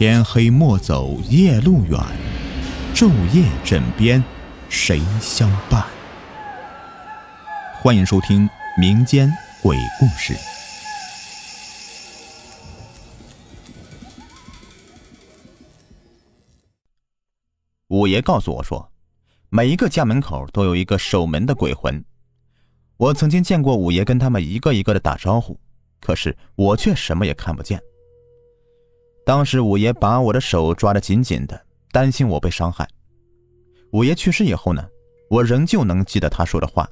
天黑莫走夜路远，昼夜枕边谁相伴？欢迎收听民间鬼故事。五爷告诉我说，每一个家门口都有一个守门的鬼魂。我曾经见过五爷跟他们一个一个的打招呼，可是我却什么也看不见。当时五爷把我的手抓得紧紧的，担心我被伤害。五爷去世以后呢，我仍旧能记得他说的话。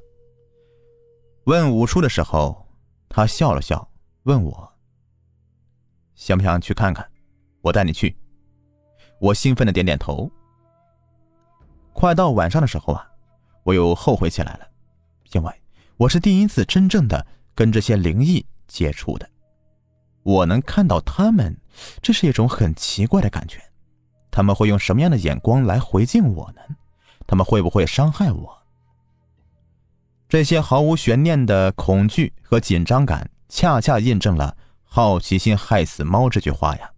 问五叔的时候，他笑了笑，问我想不想去看看，我带你去。我兴奋的点点头。快到晚上的时候啊，我又后悔起来了，因为我是第一次真正的跟这些灵异接触的。我能看到他们，这是一种很奇怪的感觉。他们会用什么样的眼光来回敬我呢？他们会不会伤害我？这些毫无悬念的恐惧和紧张感，恰恰印证了“好奇心害死猫”这句话呀。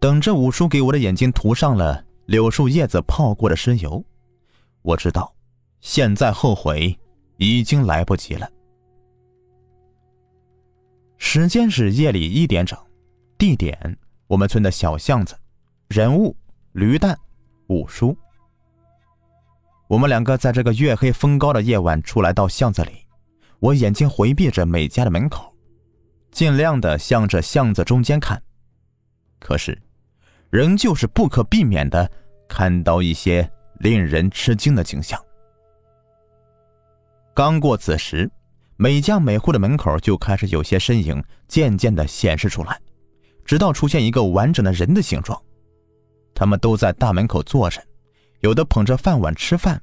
等着五叔给我的眼睛涂上了柳树叶子泡过的尸油，我知道，现在后悔已经来不及了。时间是夜里一点整，地点我们村的小巷子，人物驴蛋、五叔。我们两个在这个月黑风高的夜晚出来到巷子里，我眼睛回避着每家的门口，尽量的向着巷子中间看，可是，仍旧是不可避免的看到一些令人吃惊的景象。刚过子时。每家每户的门口就开始有些身影渐渐的显示出来，直到出现一个完整的人的形状。他们都在大门口坐着，有的捧着饭碗吃饭，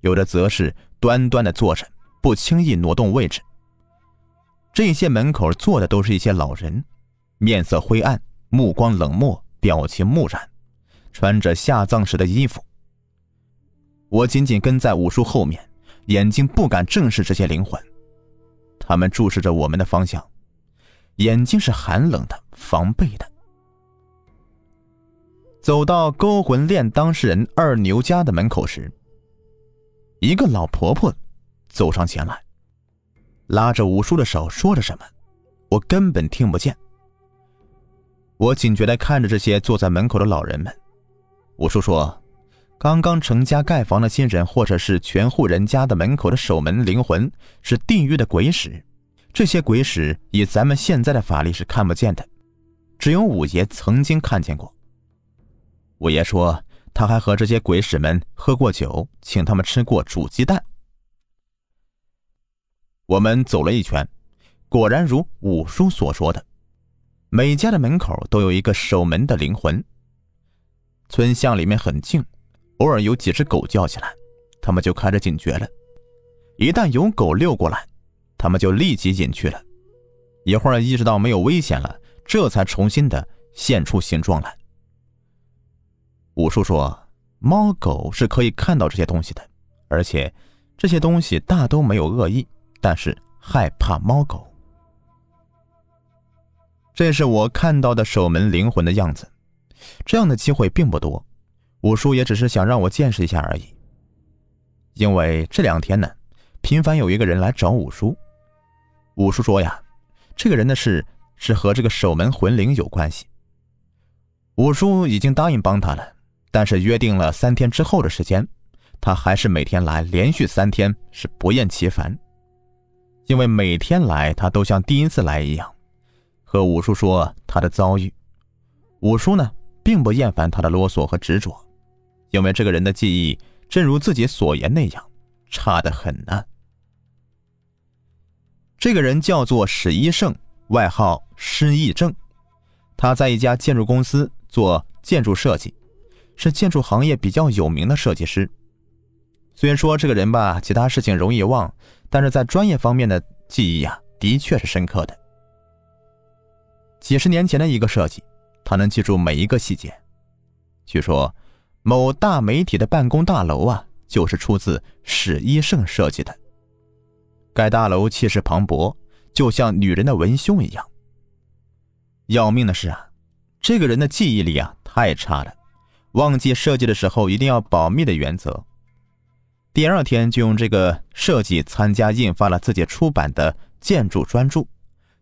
有的则是端端的坐着，不轻易挪动位置。这些门口坐的都是一些老人，面色灰暗，目光冷漠，表情木然，穿着下葬时的衣服。我紧紧跟在五叔后面，眼睛不敢正视这些灵魂。他们注视着我们的方向，眼睛是寒冷的、防备的。走到勾魂链当事人二牛家的门口时，一个老婆婆走上前来，拉着五叔的手，说着什么，我根本听不见。我警觉的看着这些坐在门口的老人们。五叔说：“刚刚成家盖房的新人，或者是全户人家的门口的守门灵魂，是地狱的鬼使。这些鬼使以咱们现在的法力是看不见的，只有五爷曾经看见过。五爷说，他还和这些鬼使们喝过酒，请他们吃过煮鸡蛋。我们走了一圈，果然如五叔所说的，每家的门口都有一个守门的灵魂。村巷里面很静，偶尔有几只狗叫起来，他们就开始警觉了。一旦有狗溜过来，他们就立即隐去了，一会儿意识到没有危险了，这才重新的现出形状来。五叔说，猫狗是可以看到这些东西的，而且这些东西大都没有恶意，但是害怕猫狗。这是我看到的守门灵魂的样子，这样的机会并不多，五叔也只是想让我见识一下而已。因为这两天呢，频繁有一个人来找五叔。五叔说呀，这个人的事是和这个守门魂灵有关系。五叔已经答应帮他了，但是约定了三天之后的时间，他还是每天来，连续三天是不厌其烦。因为每天来，他都像第一次来一样，和五叔说他的遭遇。五叔呢，并不厌烦他的啰嗦和执着，因为这个人的记忆，正如自己所言那样，差得很呢。这个人叫做史一胜，外号失忆症。他在一家建筑公司做建筑设计，是建筑行业比较有名的设计师。虽然说这个人吧，其他事情容易忘，但是在专业方面的记忆呀，的确是深刻的。几十年前的一个设计，他能记住每一个细节。据说，某大媒体的办公大楼啊，就是出自史一胜设计的。该大楼气势磅礴，就像女人的文胸一样。要命的是啊，这个人的记忆力啊太差了，忘记设计的时候一定要保密的原则。第二天就用这个设计参加印发了自己出版的建筑专著，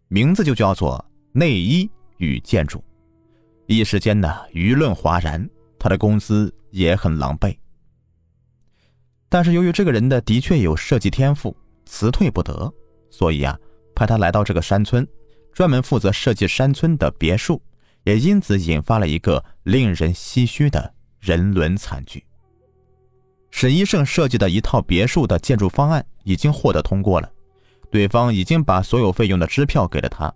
名字就叫做《内衣与建筑》。一时间呢，舆论哗然，他的工资也很狼狈。但是由于这个人的的确有设计天赋，辞退不得，所以啊，派他来到这个山村，专门负责设计山村的别墅，也因此引发了一个令人唏嘘的人伦惨剧。沈一胜设计的一套别墅的建筑方案已经获得通过了，对方已经把所有费用的支票给了他，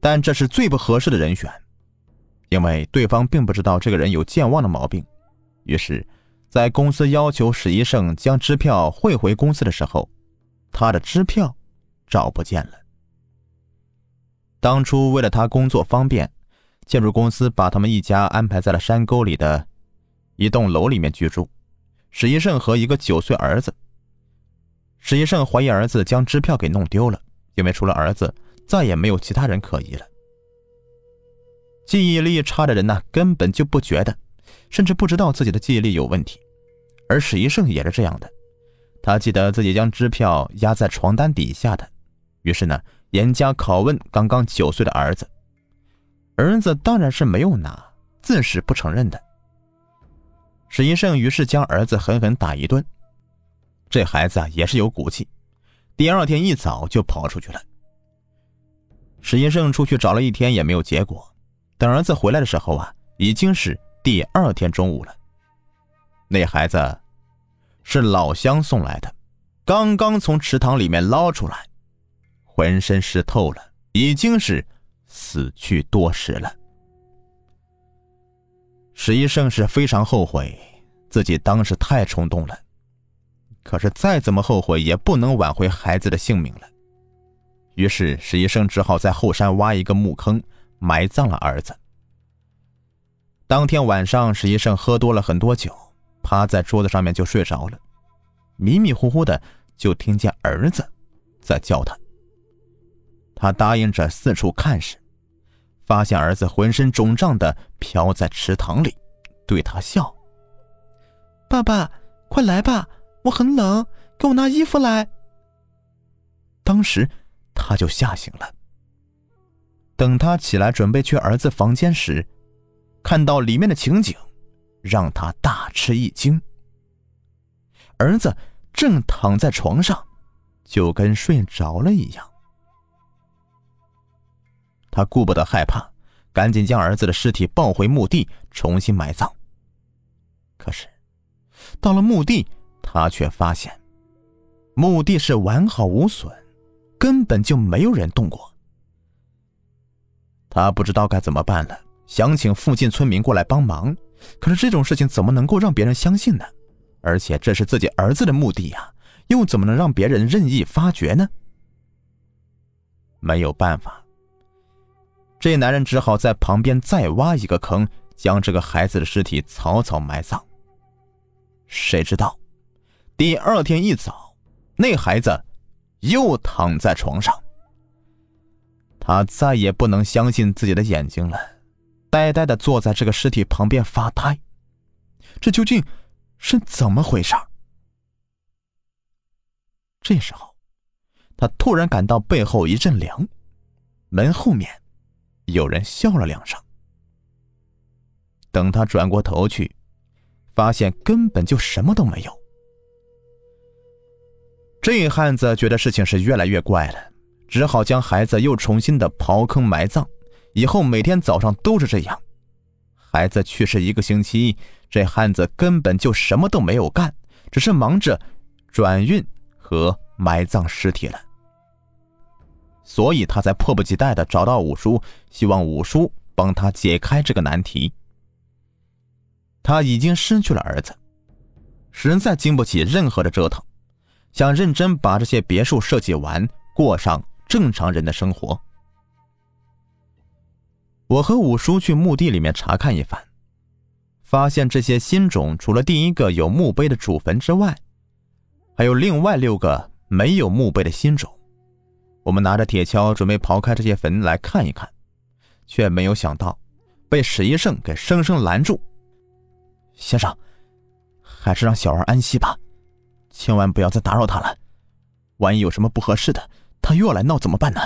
但这是最不合适的人选，因为对方并不知道这个人有健忘的毛病，于是。在公司要求史一胜将支票汇回公司的时候，他的支票找不见了。当初为了他工作方便，建筑公司把他们一家安排在了山沟里的一栋楼里面居住。史一胜和一个九岁儿子。史一胜怀疑儿子将支票给弄丢了，因为除了儿子，再也没有其他人可疑了。记忆力差的人呢，根本就不觉得，甚至不知道自己的记忆力有问题。而史一胜也是这样的，他记得自己将支票压在床单底下的，于是呢，严加拷问刚刚九岁的儿子。儿子当然是没有拿，自是不承认的。史一胜于是将儿子狠狠打一顿，这孩子啊也是有骨气，第二天一早就跑出去了。史一胜出去找了一天也没有结果，等儿子回来的时候啊，已经是第二天中午了。那孩子是老乡送来的，刚刚从池塘里面捞出来，浑身湿透了，已经是死去多时了。史医生是非常后悔自己当时太冲动了，可是再怎么后悔也不能挽回孩子的性命了。于是史医生只好在后山挖一个墓坑，埋葬了儿子。当天晚上，史医生喝多了很多酒。趴在桌子上面就睡着了，迷迷糊糊的就听见儿子在叫他。他答应着四处看时，发现儿子浑身肿胀的飘在池塘里，对他笑：“爸爸，快来吧，我很冷，给我拿衣服来。”当时他就吓醒了。等他起来准备去儿子房间时，看到里面的情景。让他大吃一惊。儿子正躺在床上，就跟睡着了一样。他顾不得害怕，赶紧将儿子的尸体抱回墓地，重新埋葬。可是，到了墓地，他却发现，墓地是完好无损，根本就没有人动过。他不知道该怎么办了，想请附近村民过来帮忙。可是这种事情怎么能够让别人相信呢？而且这是自己儿子的墓地呀，又怎么能让别人任意发掘呢？没有办法，这男人只好在旁边再挖一个坑，将这个孩子的尸体草草埋葬。谁知道，第二天一早，那孩子又躺在床上，他再也不能相信自己的眼睛了。呆呆的坐在这个尸体旁边发呆，这究竟是怎么回事？这时候，他突然感到背后一阵凉，门后面有人笑了两声。等他转过头去，发现根本就什么都没有。这汉子觉得事情是越来越怪了，只好将孩子又重新的刨坑埋葬。以后每天早上都是这样。孩子去世一个星期，这汉子根本就什么都没有干，只是忙着转运和埋葬尸体了。所以他才迫不及待的找到五叔，希望五叔帮他解开这个难题。他已经失去了儿子，实在经不起任何的折腾，想认真把这些别墅设计完，过上正常人的生活。我和五叔去墓地里面查看一番，发现这些新冢除了第一个有墓碑的主坟之外，还有另外六个没有墓碑的新冢。我们拿着铁锹准备刨开这些坟来看一看，却没有想到被史一胜给生生拦住。先生，还是让小儿安息吧，千万不要再打扰他了。万一有什么不合适的，他又要来闹怎么办呢？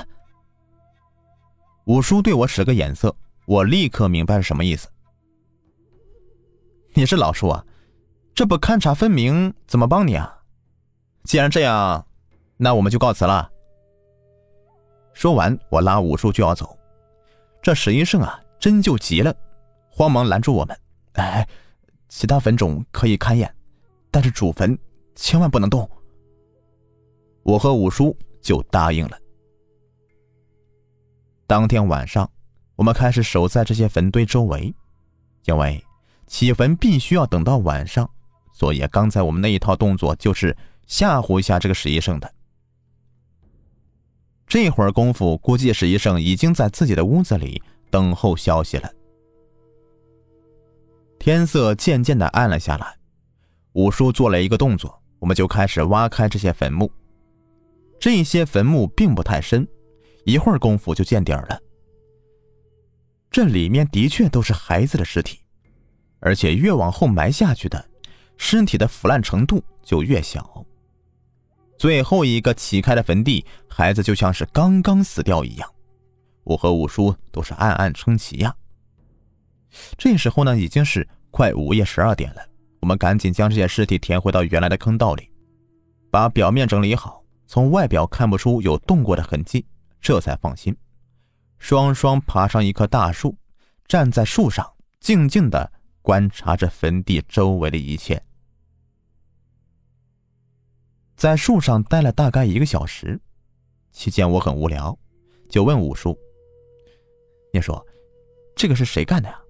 五叔对我使个眼色，我立刻明白是什么意思。你是老叔啊，这不勘察分明，怎么帮你啊？既然这样，那我们就告辞了。说完，我拉五叔就要走，这史医生啊，真就急了，慌忙拦住我们。哎，其他坟冢可以勘验，但是主坟千万不能动。我和五叔就答应了。当天晚上，我们开始守在这些坟堆周围，因为起坟必须要等到晚上，所以刚才我们那一套动作就是吓唬一下这个史医生的。这会儿功夫，估计史医生已经在自己的屋子里等候消息了。天色渐渐的暗了下来，五叔做了一个动作，我们就开始挖开这些坟墓。这些坟墓并不太深，一会儿功夫就见底儿了。这里面的确都是孩子的尸体，而且越往后埋下去的，尸体的腐烂程度就越小。最后一个起开的坟地，孩子就像是刚刚死掉一样。我和五叔都是暗暗称奇呀。这时候呢，已经是快午夜十二点了，我们赶紧将这些尸体填回到原来的坑道里，把表面整理好。从外表看不出有动过的痕迹，这才放心。双双爬上一棵大树，站在树上，静静的观察着坟地周围的一切。在树上待了大概一个小时，期间我很无聊，就问五叔：“你说，这个是谁干的呀？”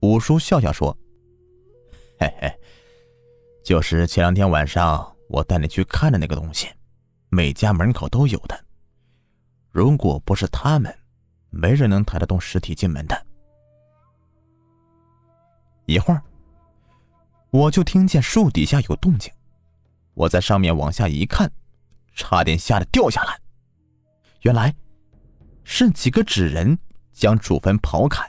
五叔笑笑说：“嘿嘿，就是前两天晚上。”我带你去看的那个东西，每家门口都有的。如果不是他们，没人能抬得动尸体进门的。一会儿，我就听见树底下有动静，我在上面往下一看，差点吓得掉下来。原来，是几个纸人将主坟刨开，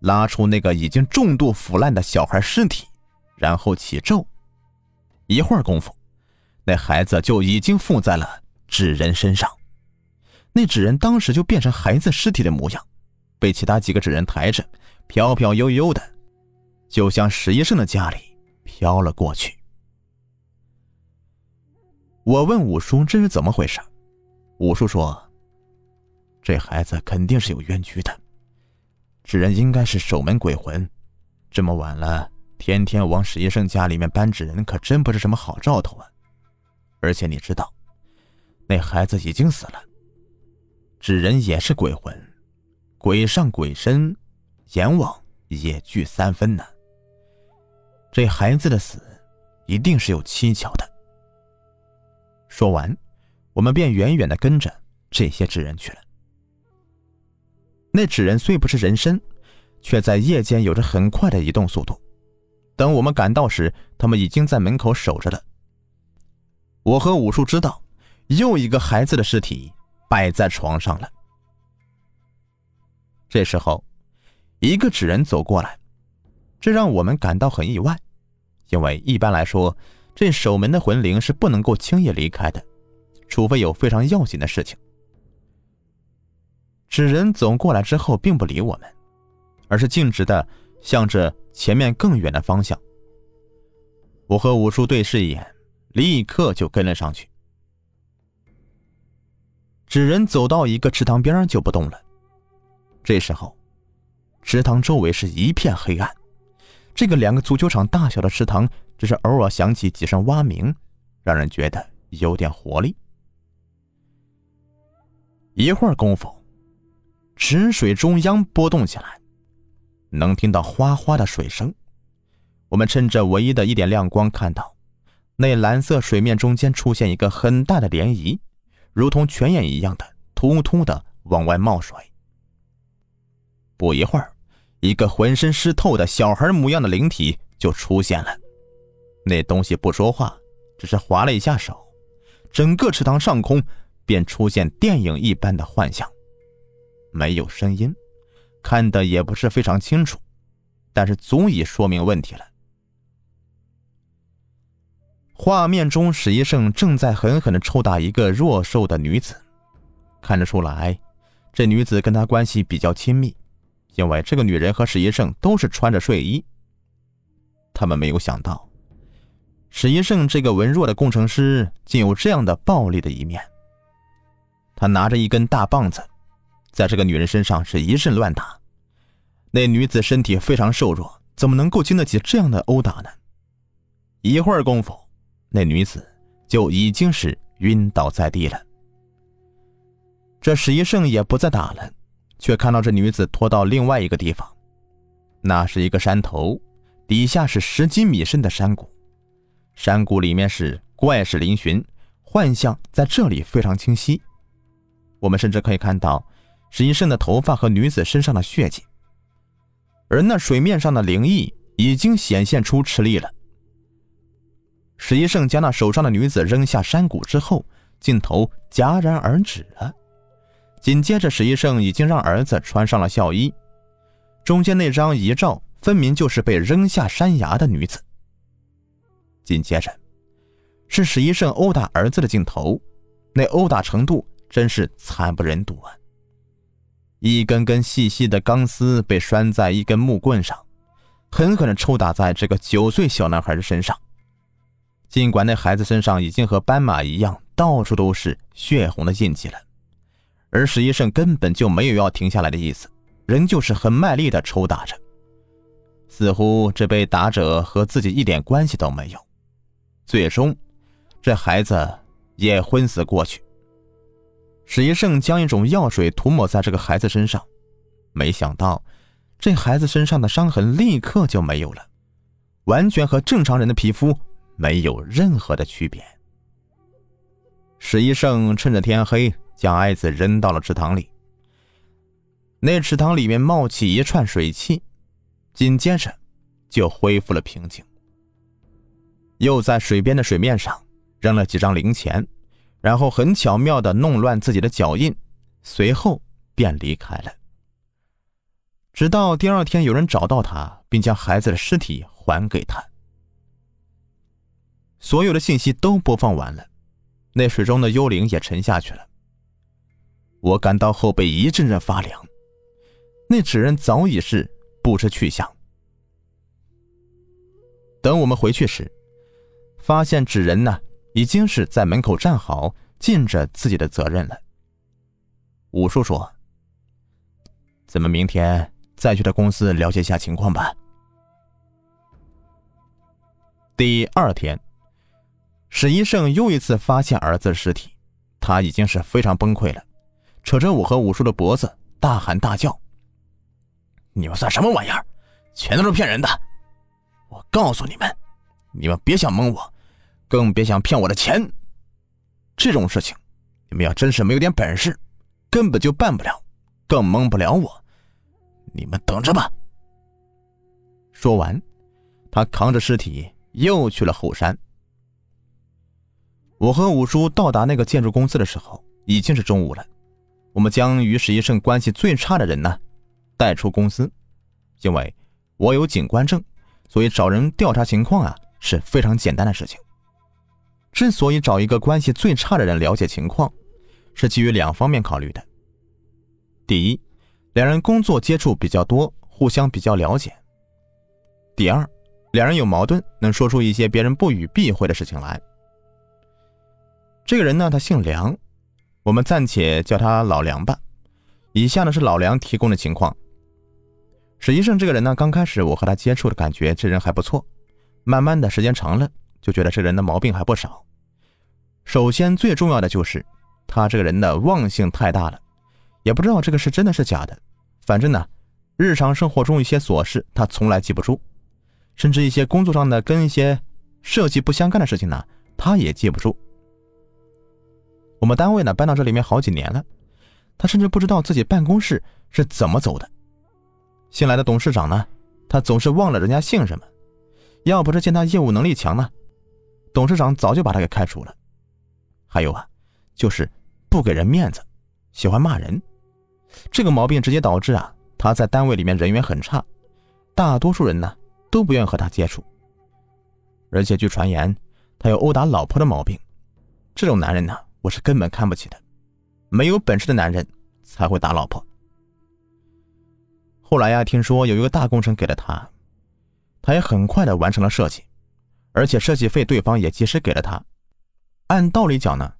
拉出那个已经重度腐烂的小孩尸体，然后起咒。一会儿功夫。那孩子就已经附在了纸人身上，那纸人当时就变成孩子尸体的模样，被其他几个纸人抬着，飘飘悠悠的，就向史医生的家里飘了过去。我问五叔这是怎么回事，五叔说：“这孩子肯定是有冤屈的，纸人应该是守门鬼魂，这么晚了，天天往史医生家里面搬纸人，可真不是什么好兆头啊。”而且你知道，那孩子已经死了。纸人也是鬼魂，鬼上鬼身，阎王也惧三分呢。这孩子的死，一定是有蹊跷的。说完，我们便远远的跟着这些纸人去了。那纸人虽不是人身，却在夜间有着很快的移动速度。等我们赶到时，他们已经在门口守着了。我和武术知道，又一个孩子的尸体摆在床上了。这时候，一个纸人走过来，这让我们感到很意外，因为一般来说，这守门的魂灵是不能够轻易离开的，除非有非常要紧的事情。纸人走过来之后，并不理我们，而是径直的向着前面更远的方向。我和武术对视一眼。立刻就跟了上去。纸人走到一个池塘边就不动了。这时候，池塘周围是一片黑暗。这个两个足球场大小的池塘，只是偶尔响起几声蛙鸣，让人觉得有点活力。一会儿功夫，池水中央波动起来，能听到哗哗的水声。我们趁着唯一的一点亮光，看到。那蓝色水面中间出现一个很大的涟漪，如同泉眼一样的突突的往外冒水。不一会儿，一个浑身湿透的小孩模样的灵体就出现了。那东西不说话，只是划了一下手，整个池塘上空便出现电影一般的幻象，没有声音，看得也不是非常清楚，但是足以说明问题了。画面中，史一胜正在狠狠的抽打一个弱瘦的女子，看得出来，这女子跟他关系比较亲密，因为这个女人和史一胜都是穿着睡衣。他们没有想到，史一胜这个文弱的工程师竟有这样的暴力的一面。他拿着一根大棒子，在这个女人身上是一阵乱打。那女子身体非常瘦弱，怎么能够经得起这样的殴打呢？一会儿功夫。那女子就已经是晕倒在地了。这史一胜也不再打了，却看到这女子拖到另外一个地方，那是一个山头，底下是十几米深的山谷，山谷里面是怪石嶙峋，幻象在这里非常清晰。我们甚至可以看到史一胜的头发和女子身上的血迹，而那水面上的灵异已经显现出吃力了。史一胜将那手上的女子扔下山谷之后，镜头戛然而止了。紧接着，史一胜已经让儿子穿上了孝衣，中间那张遗照分明就是被扔下山崖的女子。紧接着，是史一胜殴打儿子的镜头，那殴打程度真是惨不忍睹啊！一根根细细的钢丝被拴在一根木棍上，狠狠地抽打在这个九岁小男孩的身上。尽管那孩子身上已经和斑马一样，到处都是血红的印记了，而史医生根本就没有要停下来的意思，仍旧是很卖力的抽打着，似乎这被打者和自己一点关系都没有。最终，这孩子也昏死过去。史医生将一种药水涂抹在这个孩子身上，没想到，这孩子身上的伤痕立刻就没有了，完全和正常人的皮肤。没有任何的区别。史医生趁着天黑，将爱子扔到了池塘里。那池塘里面冒起一串水汽，紧接着就恢复了平静。又在水边的水面上扔了几张零钱，然后很巧妙的弄乱自己的脚印，随后便离开了。直到第二天有人找到他，并将孩子的尸体还给他。所有的信息都播放完了，那水中的幽灵也沉下去了。我感到后背一阵阵发凉，那纸人早已是不知去向。等我们回去时，发现纸人呢已经是在门口站好，尽着自己的责任了。五叔说：“咱们明天再去他公司了解一下情况吧。”第二天。史医生又一次发现儿子尸体，他已经是非常崩溃了，扯着我和五叔的脖子，大喊大叫：“你们算什么玩意儿？全都是骗人的！我告诉你们，你们别想蒙我，更别想骗我的钱。这种事情，你们要真是没有点本事，根本就办不了，更蒙不了我。你们等着吧。”说完，他扛着尸体又去了后山。我和五叔到达那个建筑公司的时候，已经是中午了。我们将与史一胜关系最差的人呢带出公司，因为我有警官证，所以找人调查情况啊是非常简单的事情。之所以找一个关系最差的人了解情况，是基于两方面考虑的。第一，两人工作接触比较多，互相比较了解；第二，两人有矛盾，能说出一些别人不予避讳的事情来。这个人呢，他姓梁，我们暂且叫他老梁吧。以下呢是老梁提供的情况。史医生这个人呢，刚开始我和他接触的感觉，这人还不错。慢慢的时间长了，就觉得这人的毛病还不少。首先最重要的就是他这个人的忘性太大了，也不知道这个是真的是假的。反正呢，日常生活中一些琐事他从来记不住，甚至一些工作上的跟一些设计不相干的事情呢，他也记不住。我们单位呢搬到这里面好几年了，他甚至不知道自己办公室是怎么走的。新来的董事长呢，他总是忘了人家姓什么。要不是见他业务能力强呢，董事长早就把他给开除了。还有啊，就是不给人面子，喜欢骂人。这个毛病直接导致啊，他在单位里面人缘很差，大多数人呢都不愿和他接触。而且据传言，他有殴打老婆的毛病。这种男人呢，我是根本看不起的。没有本事的男人才会打老婆。后来呀，听说有一个大工程给了他，他也很快的完成了设计，而且设计费对方也及时给了他。按道理讲呢，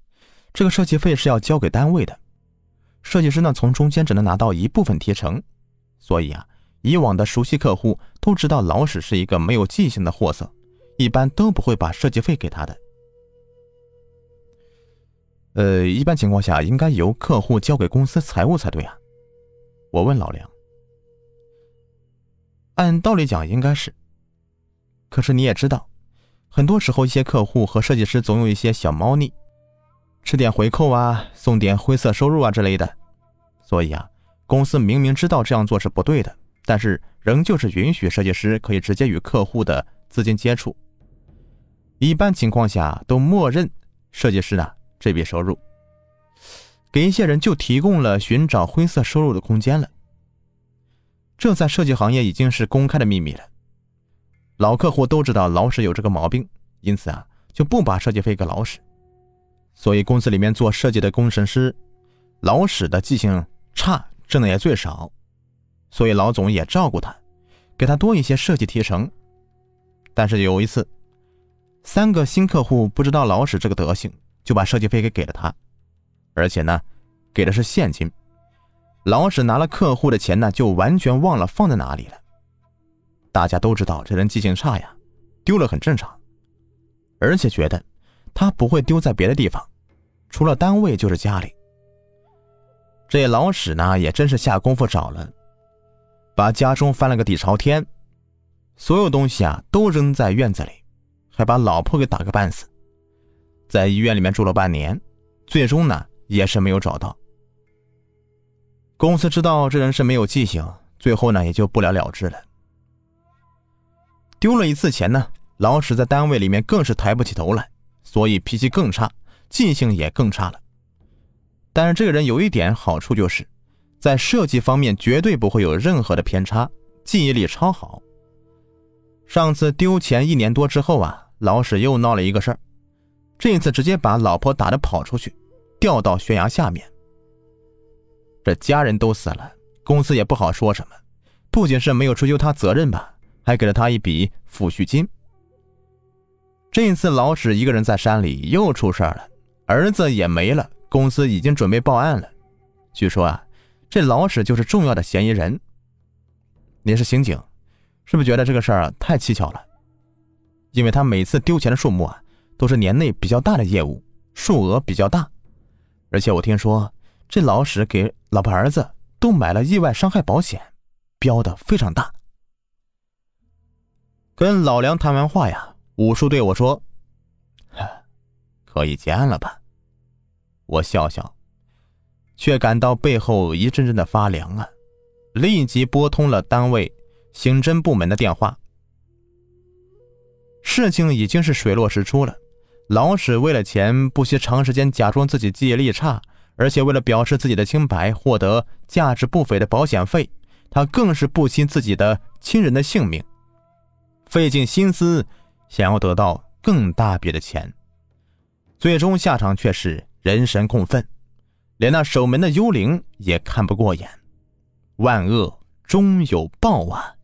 这个设计费是要交给单位的，设计师呢从中间只能拿到一部分提成。所以啊，以往的熟悉客户都知道老史是一个没有记性的货色。一般都不会把设计费给他的。呃，一般情况下应该由客户交给公司财务才对啊。我问老梁。按道理讲应该是。可是你也知道，很多时候一些客户和设计师总有一些小猫腻，吃点回扣啊，送点灰色收入啊之类的。所以啊，公司明明知道这样做是不对的，但是仍旧是允许设计师可以直接与客户的资金接触。一般情况下都默认设计师呢这笔收入，给一些人就提供了寻找灰色收入的空间了。这在设计行业已经是公开的秘密了。老客户都知道老史有这个毛病，因此啊就不把设计费给老史。所以公司里面做设计的工程师，老史的记性差，挣的也最少，所以老总也照顾他，给他多一些设计提成。但是有一次。三个新客户不知道老史这个德行，就把设计费给给了他，而且呢，给的是现金。老史拿了客户的钱呢，就完全忘了放在哪里了。大家都知道这人记性差呀，丢了很正常，而且觉得他不会丢在别的地方，除了单位就是家里。这老史呢，也真是下功夫找了，把家中翻了个底朝天，所有东西啊都扔在院子里。还把老婆给打个半死，在医院里面住了半年，最终呢也是没有找到。公司知道这人是没有记性，最后呢也就不了了之了。丢了一次钱呢，老史在单位里面更是抬不起头来，所以脾气更差，记性也更差了。但是这个人有一点好处，就是在设计方面绝对不会有任何的偏差，记忆力超好。上次丢钱一年多之后啊。老史又闹了一个事儿，这一次直接把老婆打的跑出去，掉到悬崖下面。这家人都死了，公司也不好说什么，不仅是没有追究他责任吧，还给了他一笔抚恤金。这一次老史一个人在山里又出事了，儿子也没了，公司已经准备报案了。据说啊，这老史就是重要的嫌疑人。你是刑警，是不是觉得这个事儿太蹊跷了？因为他每次丢钱的数目啊，都是年内比较大的业务，数额比较大，而且我听说这老史给老婆儿子都买了意外伤害保险，标的非常大。跟老梁谈完话呀，武叔对我说：“可以见了吧？”我笑笑，却感到背后一阵阵的发凉啊！立即拨通了单位刑侦部门的电话。事情已经是水落石出了，老史为了钱不惜长时间假装自己记忆力差，而且为了表示自己的清白，获得价值不菲的保险费，他更是不惜自己的亲人的性命，费尽心思想要得到更大笔的钱，最终下场却是人神共愤，连那守门的幽灵也看不过眼，万恶终有报啊！